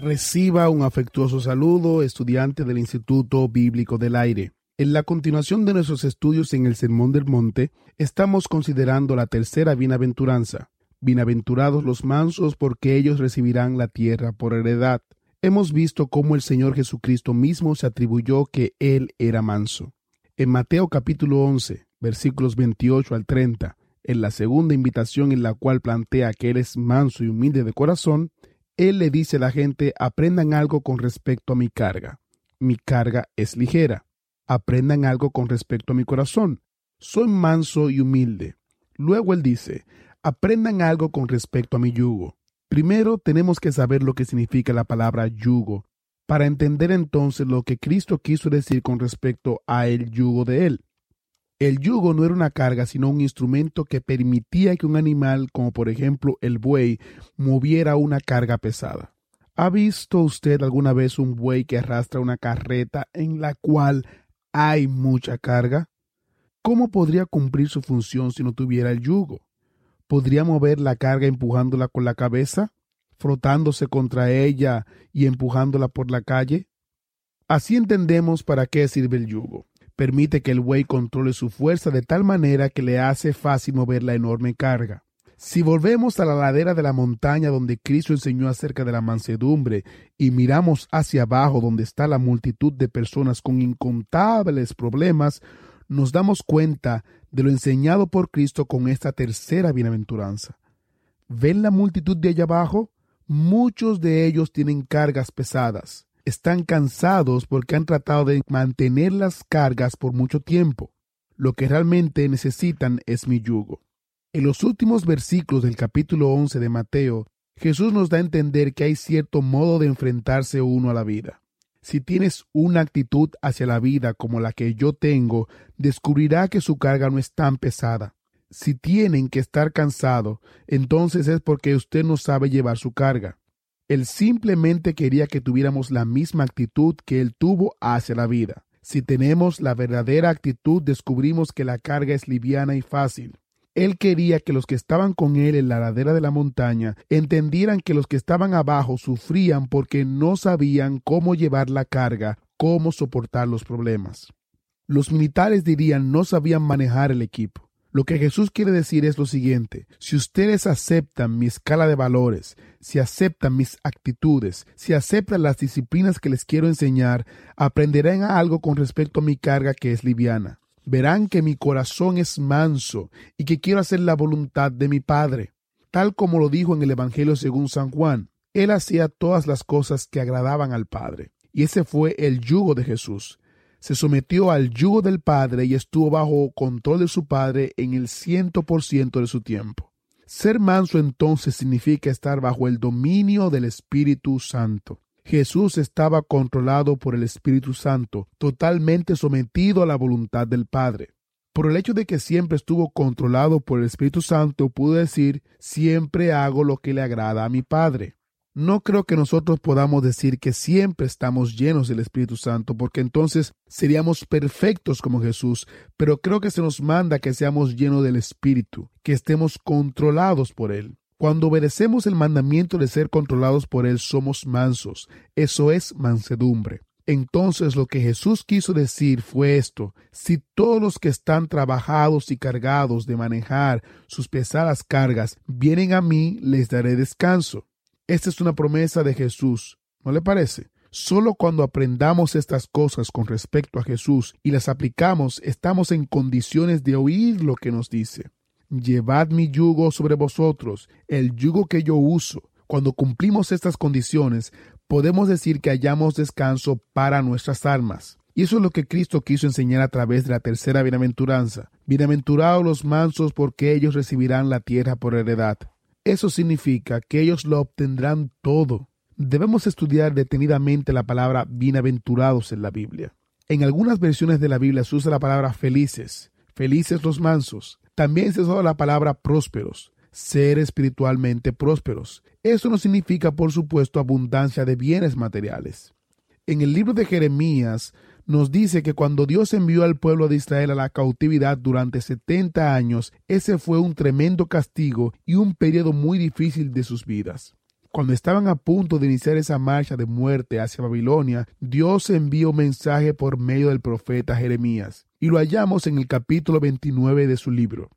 Reciba un afectuoso saludo, estudiante del Instituto Bíblico del Aire. En la continuación de nuestros estudios en el Sermón del Monte, estamos considerando la tercera bienaventuranza. Bienaventurados los mansos, porque ellos recibirán la tierra por heredad. Hemos visto cómo el Señor Jesucristo mismo se atribuyó que Él era manso. En Mateo capítulo 11, versículos 28 al 30, en la segunda invitación en la cual plantea que Él es manso y humilde de corazón, él le dice a la gente, aprendan algo con respecto a mi carga. Mi carga es ligera. Aprendan algo con respecto a mi corazón. Soy manso y humilde. Luego él dice, aprendan algo con respecto a mi yugo. Primero tenemos que saber lo que significa la palabra yugo, para entender entonces lo que Cristo quiso decir con respecto a el yugo de él. El yugo no era una carga, sino un instrumento que permitía que un animal, como por ejemplo el buey, moviera una carga pesada. ¿Ha visto usted alguna vez un buey que arrastra una carreta en la cual hay mucha carga? ¿Cómo podría cumplir su función si no tuviera el yugo? ¿Podría mover la carga empujándola con la cabeza, frotándose contra ella y empujándola por la calle? Así entendemos para qué sirve el yugo permite que el buey controle su fuerza de tal manera que le hace fácil mover la enorme carga. Si volvemos a la ladera de la montaña donde Cristo enseñó acerca de la mansedumbre y miramos hacia abajo donde está la multitud de personas con incontables problemas, nos damos cuenta de lo enseñado por Cristo con esta tercera bienaventuranza. ¿Ven la multitud de allá abajo? Muchos de ellos tienen cargas pesadas están cansados porque han tratado de mantener las cargas por mucho tiempo. Lo que realmente necesitan es mi yugo. En los últimos versículos del capítulo 11 de Mateo, Jesús nos da a entender que hay cierto modo de enfrentarse uno a la vida. Si tienes una actitud hacia la vida como la que yo tengo, descubrirá que su carga no es tan pesada. Si tienen que estar cansado, entonces es porque usted no sabe llevar su carga. Él simplemente quería que tuviéramos la misma actitud que Él tuvo hacia la vida. Si tenemos la verdadera actitud, descubrimos que la carga es liviana y fácil. Él quería que los que estaban con él en la ladera de la montaña entendieran que los que estaban abajo sufrían porque no sabían cómo llevar la carga, cómo soportar los problemas. Los militares dirían no sabían manejar el equipo. Lo que Jesús quiere decir es lo siguiente, si ustedes aceptan mi escala de valores, si aceptan mis actitudes, si aceptan las disciplinas que les quiero enseñar, aprenderán algo con respecto a mi carga que es liviana. Verán que mi corazón es manso y que quiero hacer la voluntad de mi Padre. Tal como lo dijo en el Evangelio según San Juan, Él hacía todas las cosas que agradaban al Padre. Y ese fue el yugo de Jesús se sometió al yugo del Padre y estuvo bajo control de su Padre en el ciento por ciento de su tiempo. Ser manso entonces significa estar bajo el dominio del Espíritu Santo. Jesús estaba controlado por el Espíritu Santo, totalmente sometido a la voluntad del Padre. Por el hecho de que siempre estuvo controlado por el Espíritu Santo, pudo decir, siempre hago lo que le agrada a mi Padre. No creo que nosotros podamos decir que siempre estamos llenos del Espíritu Santo, porque entonces seríamos perfectos como Jesús, pero creo que se nos manda que seamos llenos del Espíritu, que estemos controlados por Él. Cuando obedecemos el mandamiento de ser controlados por Él, somos mansos. Eso es mansedumbre. Entonces lo que Jesús quiso decir fue esto, si todos los que están trabajados y cargados de manejar sus pesadas cargas vienen a mí, les daré descanso. Esta es una promesa de Jesús, ¿no le parece? Solo cuando aprendamos estas cosas con respecto a Jesús y las aplicamos, estamos en condiciones de oír lo que nos dice. Llevad mi yugo sobre vosotros, el yugo que yo uso. Cuando cumplimos estas condiciones, podemos decir que hallamos descanso para nuestras almas. Y eso es lo que Cristo quiso enseñar a través de la tercera bienaventuranza. Bienaventurados los mansos porque ellos recibirán la tierra por heredad. Eso significa que ellos lo obtendrán todo. Debemos estudiar detenidamente la palabra bienaventurados en la Biblia. En algunas versiones de la Biblia se usa la palabra felices, felices los mansos. También se usa la palabra prósperos, ser espiritualmente prósperos. Eso no significa, por supuesto, abundancia de bienes materiales. En el libro de Jeremías nos dice que cuando Dios envió al pueblo de Israel a la cautividad durante 70 años, ese fue un tremendo castigo y un periodo muy difícil de sus vidas. Cuando estaban a punto de iniciar esa marcha de muerte hacia Babilonia, Dios envió un mensaje por medio del profeta Jeremías, y lo hallamos en el capítulo 29 de su libro.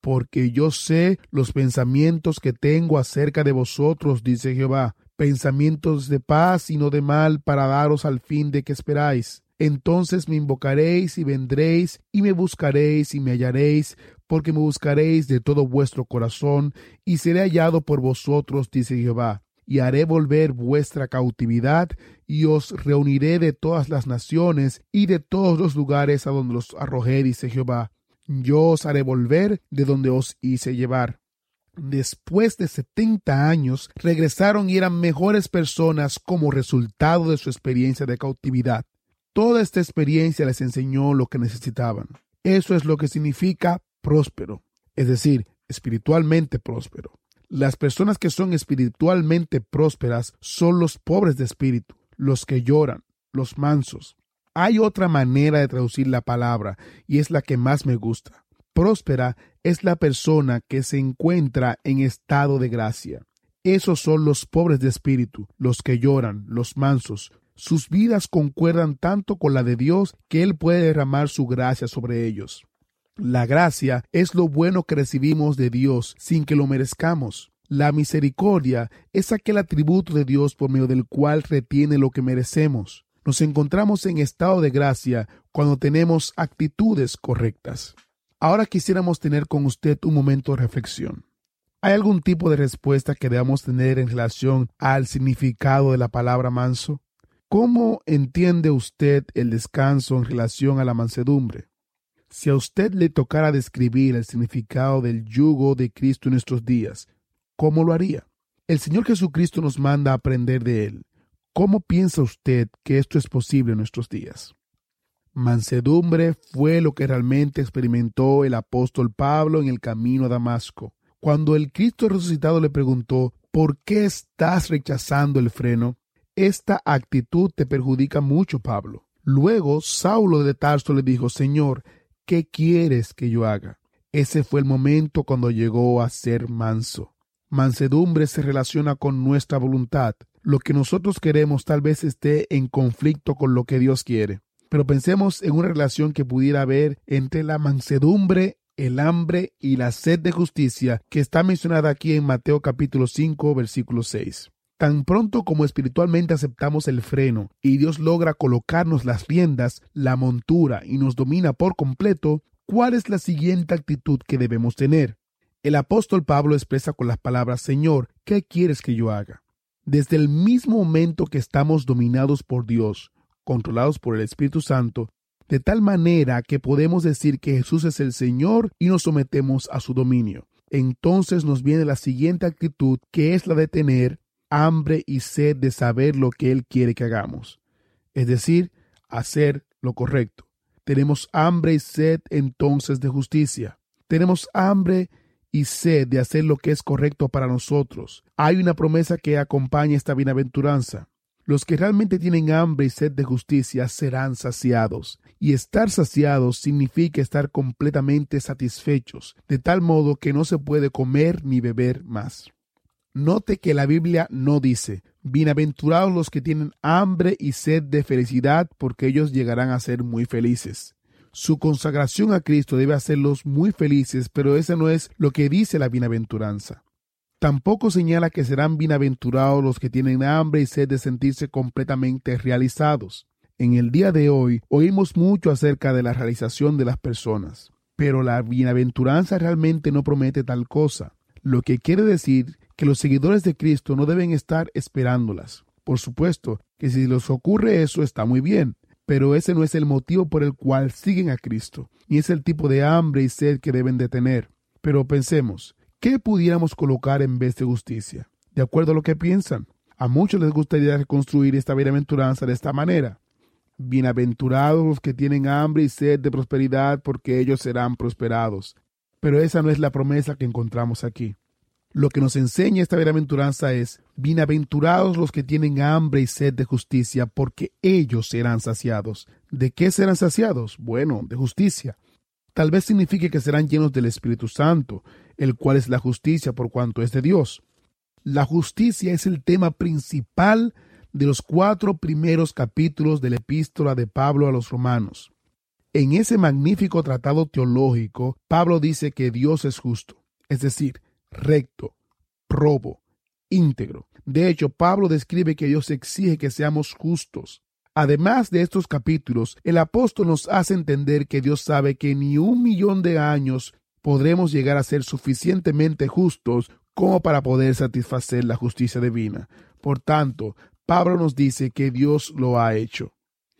Porque yo sé los pensamientos que tengo acerca de vosotros, dice Jehová, pensamientos de paz y no de mal, para daros al fin de que esperáis. Entonces me invocaréis y vendréis y me buscaréis y me hallaréis, porque me buscaréis de todo vuestro corazón, y seré hallado por vosotros, dice Jehová. Y haré volver vuestra cautividad, y os reuniré de todas las naciones y de todos los lugares a donde los arrojé, dice Jehová. Yo os haré volver de donde os hice llevar después de setenta años, regresaron y eran mejores personas como resultado de su experiencia de cautividad. Toda esta experiencia les enseñó lo que necesitaban. Eso es lo que significa próspero, es decir, espiritualmente próspero. Las personas que son espiritualmente prósperas son los pobres de espíritu, los que lloran, los mansos. Hay otra manera de traducir la palabra y es la que más me gusta. Próspera es la persona que se encuentra en estado de gracia. Esos son los pobres de espíritu, los que lloran, los mansos. Sus vidas concuerdan tanto con la de Dios que Él puede derramar su gracia sobre ellos. La gracia es lo bueno que recibimos de Dios sin que lo merezcamos. La misericordia es aquel atributo de Dios por medio del cual retiene lo que merecemos. Nos encontramos en estado de gracia cuando tenemos actitudes correctas. Ahora quisiéramos tener con usted un momento de reflexión. ¿Hay algún tipo de respuesta que debamos tener en relación al significado de la palabra manso? ¿Cómo entiende usted el descanso en relación a la mansedumbre? Si a usted le tocara describir el significado del yugo de Cristo en nuestros días, ¿cómo lo haría? El Señor Jesucristo nos manda a aprender de Él. ¿Cómo piensa usted que esto es posible en nuestros días? Mansedumbre fue lo que realmente experimentó el apóstol Pablo en el camino a Damasco. Cuando el Cristo resucitado le preguntó, ¿por qué estás rechazando el freno? Esta actitud te perjudica mucho, Pablo. Luego Saulo de Tarso le dijo, Señor, ¿qué quieres que yo haga? Ese fue el momento cuando llegó a ser manso. Mansedumbre se relaciona con nuestra voluntad. Lo que nosotros queremos tal vez esté en conflicto con lo que Dios quiere. Pero pensemos en una relación que pudiera haber entre la mansedumbre, el hambre y la sed de justicia que está mencionada aquí en Mateo capítulo 5 versículo 6. Tan pronto como espiritualmente aceptamos el freno y Dios logra colocarnos las riendas, la montura y nos domina por completo, ¿cuál es la siguiente actitud que debemos tener? El apóstol Pablo expresa con las palabras Señor, ¿qué quieres que yo haga? Desde el mismo momento que estamos dominados por Dios, controlados por el Espíritu Santo, de tal manera que podemos decir que Jesús es el Señor y nos sometemos a su dominio. Entonces nos viene la siguiente actitud, que es la de tener hambre y sed de saber lo que Él quiere que hagamos, es decir, hacer lo correcto. Tenemos hambre y sed entonces de justicia. Tenemos hambre y sed de hacer lo que es correcto para nosotros. Hay una promesa que acompaña esta bienaventuranza. Los que realmente tienen hambre y sed de justicia serán saciados. Y estar saciados significa estar completamente satisfechos, de tal modo que no se puede comer ni beber más. Note que la Biblia no dice, bienaventurados los que tienen hambre y sed de felicidad, porque ellos llegarán a ser muy felices. Su consagración a Cristo debe hacerlos muy felices, pero ese no es lo que dice la bienaventuranza. Tampoco señala que serán bienaventurados los que tienen hambre y sed de sentirse completamente realizados. En el día de hoy oímos mucho acerca de la realización de las personas, pero la bienaventuranza realmente no promete tal cosa, lo que quiere decir que los seguidores de Cristo no deben estar esperándolas. Por supuesto que si les ocurre eso está muy bien, pero ese no es el motivo por el cual siguen a Cristo, ni es el tipo de hambre y sed que deben de tener. Pero pensemos, ¿Qué pudiéramos colocar en vez de justicia? De acuerdo a lo que piensan. A muchos les gustaría reconstruir esta bienaventuranza de esta manera. Bienaventurados los que tienen hambre y sed de prosperidad, porque ellos serán prosperados. Pero esa no es la promesa que encontramos aquí. Lo que nos enseña esta bienaventuranza es, bienaventurados los que tienen hambre y sed de justicia, porque ellos serán saciados. ¿De qué serán saciados? Bueno, de justicia. Tal vez signifique que serán llenos del Espíritu Santo, el cual es la justicia por cuanto es de Dios. La justicia es el tema principal de los cuatro primeros capítulos de la epístola de Pablo a los romanos. En ese magnífico tratado teológico, Pablo dice que Dios es justo, es decir, recto, probo, íntegro. De hecho, Pablo describe que Dios exige que seamos justos. Además de estos capítulos, el apóstol nos hace entender que Dios sabe que ni un millón de años podremos llegar a ser suficientemente justos como para poder satisfacer la justicia divina. Por tanto, Pablo nos dice que Dios lo ha hecho.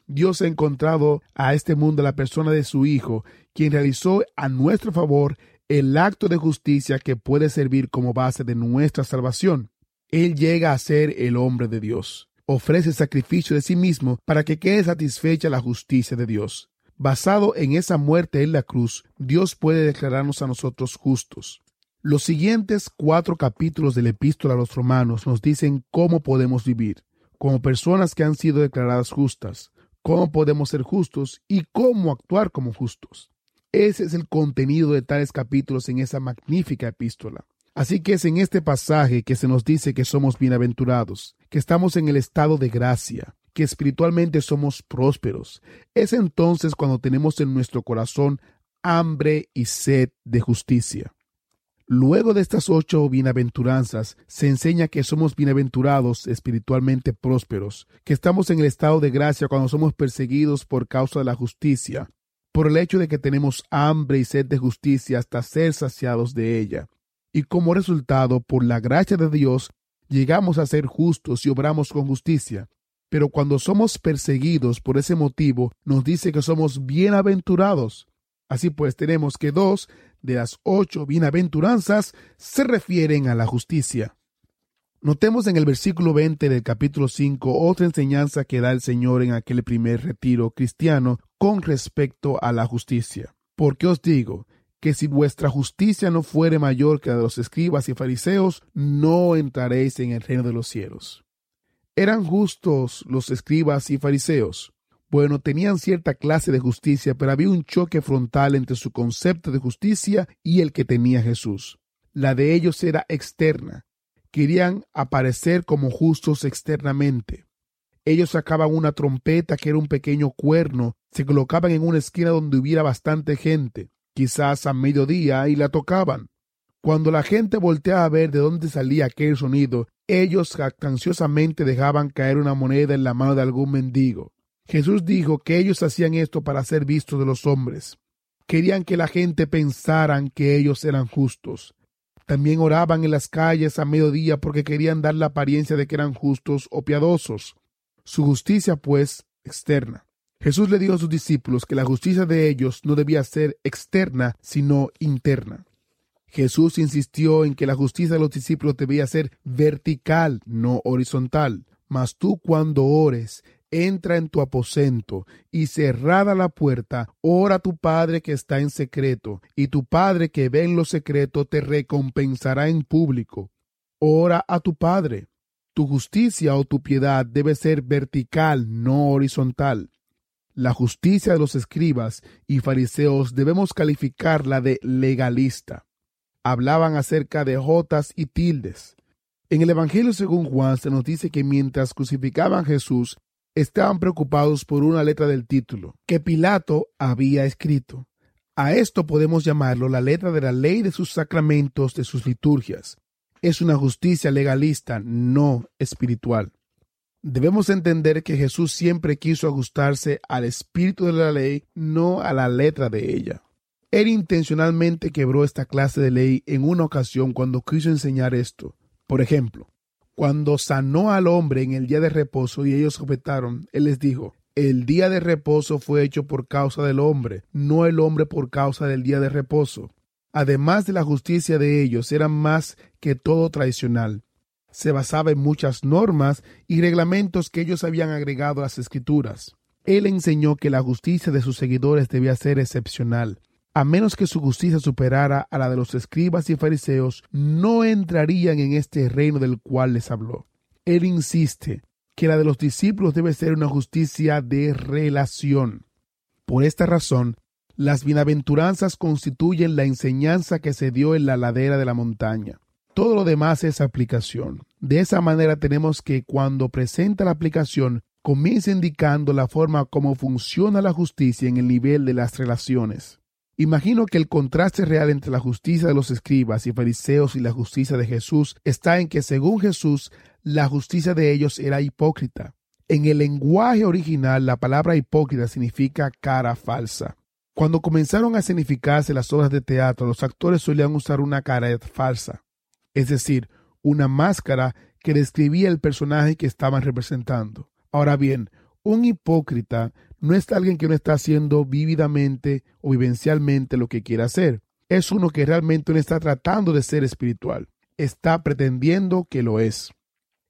Dios ha encontrado a este mundo la persona de su Hijo, quien realizó a nuestro favor el acto de justicia que puede servir como base de nuestra salvación. Él llega a ser el hombre de Dios. Ofrece sacrificio de sí mismo para que quede satisfecha la justicia de Dios. Basado en esa muerte en la cruz, Dios puede declararnos a nosotros justos. Los siguientes cuatro capítulos de la epístola a los romanos nos dicen cómo podemos vivir como personas que han sido declaradas justas, cómo podemos ser justos y cómo actuar como justos. Ese es el contenido de tales capítulos en esa magnífica epístola. Así que es en este pasaje que se nos dice que somos bienaventurados, que estamos en el estado de gracia, que espiritualmente somos prósperos. Es entonces cuando tenemos en nuestro corazón hambre y sed de justicia. Luego de estas ocho bienaventuranzas, se enseña que somos bienaventurados espiritualmente prósperos, que estamos en el estado de gracia cuando somos perseguidos por causa de la justicia, por el hecho de que tenemos hambre y sed de justicia hasta ser saciados de ella. Y como resultado, por la gracia de Dios, llegamos a ser justos y obramos con justicia. Pero cuando somos perseguidos por ese motivo, nos dice que somos bienaventurados. Así pues, tenemos que dos de las ocho bienaventuranzas se refieren a la justicia. Notemos en el versículo 20 del capítulo 5 otra enseñanza que da el Señor en aquel primer retiro cristiano con respecto a la justicia. Porque os digo que si vuestra justicia no fuere mayor que la de los escribas y fariseos, no entraréis en el reino de los cielos. ¿Eran justos los escribas y fariseos? Bueno, tenían cierta clase de justicia, pero había un choque frontal entre su concepto de justicia y el que tenía Jesús. La de ellos era externa. Querían aparecer como justos externamente. Ellos sacaban una trompeta que era un pequeño cuerno, se colocaban en una esquina donde hubiera bastante gente, quizás a mediodía, y la tocaban. Cuando la gente volteaba a ver de dónde salía aquel sonido, ellos jactanciosamente dejaban caer una moneda en la mano de algún mendigo. Jesús dijo que ellos hacían esto para ser vistos de los hombres. Querían que la gente pensaran que ellos eran justos. También oraban en las calles a mediodía porque querían dar la apariencia de que eran justos o piadosos. Su justicia, pues, externa. Jesús le dijo a sus discípulos que la justicia de ellos no debía ser externa, sino interna. Jesús insistió en que la justicia de los discípulos debía ser vertical, no horizontal. Mas tú cuando ores, entra en tu aposento y cerrada la puerta, ora a tu Padre que está en secreto, y tu Padre que ve en lo secreto te recompensará en público. Ora a tu Padre. Tu justicia o tu piedad debe ser vertical, no horizontal. La justicia de los escribas y fariseos debemos calificarla de legalista. Hablaban acerca de jotas y tildes. En el Evangelio según Juan se nos dice que mientras crucificaban a Jesús, estaban preocupados por una letra del título que Pilato había escrito. A esto podemos llamarlo la letra de la ley de sus sacramentos, de sus liturgias. Es una justicia legalista, no espiritual. Debemos entender que Jesús siempre quiso ajustarse al espíritu de la ley, no a la letra de ella. Él intencionalmente quebró esta clase de ley en una ocasión cuando quiso enseñar esto. Por ejemplo, cuando sanó al hombre en el día de reposo y ellos objetaron, él les dijo, el día de reposo fue hecho por causa del hombre, no el hombre por causa del día de reposo. Además de la justicia de ellos, era más que todo tradicional. Se basaba en muchas normas y reglamentos que ellos habían agregado a las escrituras. Él enseñó que la justicia de sus seguidores debía ser excepcional, a menos que su justicia superara a la de los escribas y fariseos, no entrarían en este reino del cual les habló. Él insiste que la de los discípulos debe ser una justicia de relación. Por esta razón, las bienaventuranzas constituyen la enseñanza que se dio en la ladera de la montaña. todo lo demás es aplicación. De esa manera tenemos que cuando presenta la aplicación comienza indicando la forma como funciona la justicia en el nivel de las relaciones. Imagino que el contraste real entre la justicia de los escribas y fariseos y la justicia de Jesús está en que según Jesús la justicia de ellos era hipócrita. En el lenguaje original la palabra hipócrita significa cara falsa. Cuando comenzaron a significarse las obras de teatro, los actores solían usar una cara falsa, es decir, una máscara que describía el personaje que estaban representando. Ahora bien, un hipócrita no es alguien que no está haciendo vívidamente o vivencialmente lo que quiere hacer. Es uno que realmente no está tratando de ser espiritual. Está pretendiendo que lo es.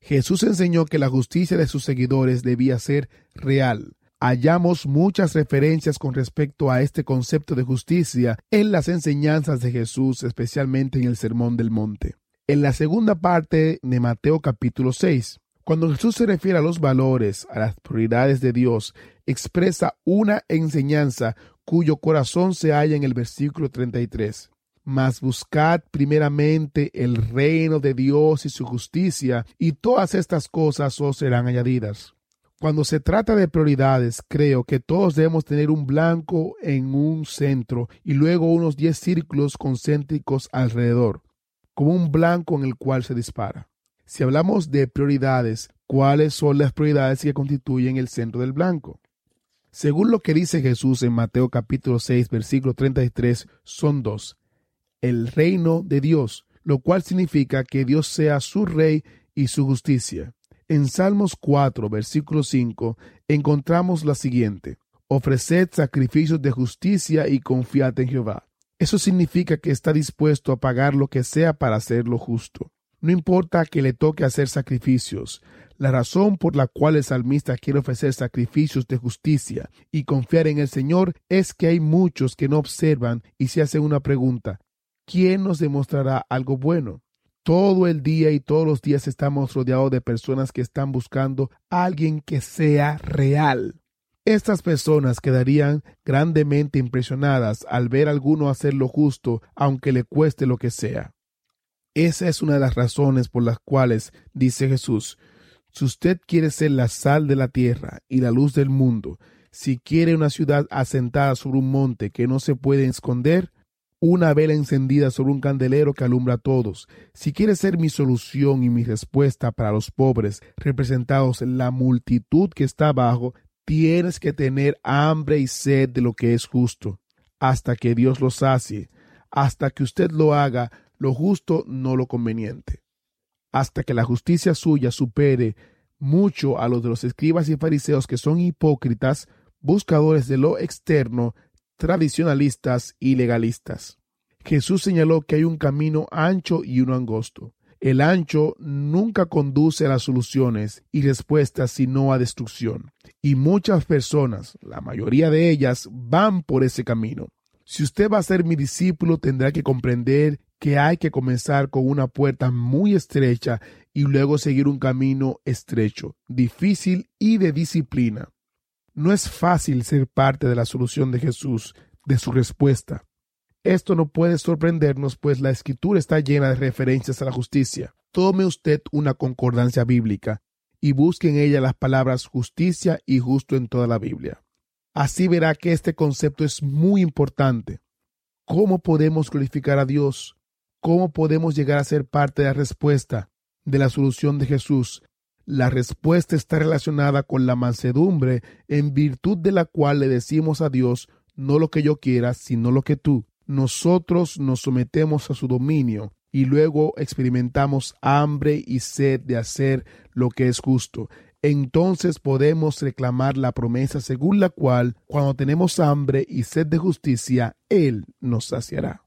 Jesús enseñó que la justicia de sus seguidores debía ser real, hallamos muchas referencias con respecto a este concepto de justicia en las enseñanzas de Jesús, especialmente en el Sermón del Monte. En la segunda parte de Mateo capítulo 6, cuando Jesús se refiere a los valores, a las prioridades de Dios, expresa una enseñanza cuyo corazón se halla en el versículo 33. Mas buscad primeramente el reino de Dios y su justicia, y todas estas cosas os serán añadidas. Cuando se trata de prioridades, creo que todos debemos tener un blanco en un centro y luego unos 10 círculos concéntricos alrededor, como un blanco en el cual se dispara. Si hablamos de prioridades, ¿cuáles son las prioridades que constituyen el centro del blanco? Según lo que dice Jesús en Mateo capítulo 6, versículo 33, son dos. El reino de Dios, lo cual significa que Dios sea su rey y su justicia. En Salmos 4, versículo 5, encontramos la siguiente. Ofreced sacrificios de justicia y confiad en Jehová. Eso significa que está dispuesto a pagar lo que sea para hacer lo justo. No importa que le toque hacer sacrificios. La razón por la cual el salmista quiere ofrecer sacrificios de justicia y confiar en el Señor es que hay muchos que no observan y se hacen una pregunta. ¿Quién nos demostrará algo bueno? Todo el día y todos los días estamos rodeados de personas que están buscando a alguien que sea real. Estas personas quedarían grandemente impresionadas al ver a alguno hacer lo justo, aunque le cueste lo que sea. Esa es una de las razones por las cuales, dice Jesús, si usted quiere ser la sal de la tierra y la luz del mundo, si quiere una ciudad asentada sobre un monte que no se puede esconder, una vela encendida sobre un candelero que alumbra a todos. Si quieres ser mi solución y mi respuesta para los pobres, representados en la multitud que está abajo, tienes que tener hambre y sed de lo que es justo, hasta que Dios lo sacie, hasta que usted lo haga lo justo, no lo conveniente, hasta que la justicia suya supere mucho a los de los escribas y fariseos que son hipócritas, buscadores de lo externo, tradicionalistas y legalistas. Jesús señaló que hay un camino ancho y uno angosto. El ancho nunca conduce a las soluciones y respuestas, sino a destrucción. Y muchas personas, la mayoría de ellas, van por ese camino. Si usted va a ser mi discípulo, tendrá que comprender que hay que comenzar con una puerta muy estrecha y luego seguir un camino estrecho, difícil y de disciplina. No es fácil ser parte de la solución de Jesús, de su respuesta. Esto no puede sorprendernos, pues la escritura está llena de referencias a la justicia. Tome usted una concordancia bíblica y busque en ella las palabras justicia y justo en toda la Biblia. Así verá que este concepto es muy importante. ¿Cómo podemos glorificar a Dios? ¿Cómo podemos llegar a ser parte de la respuesta, de la solución de Jesús, la respuesta está relacionada con la mansedumbre, en virtud de la cual le decimos a Dios, no lo que yo quiera, sino lo que tú. Nosotros nos sometemos a su dominio y luego experimentamos hambre y sed de hacer lo que es justo. Entonces podemos reclamar la promesa según la cual, cuando tenemos hambre y sed de justicia, Él nos saciará.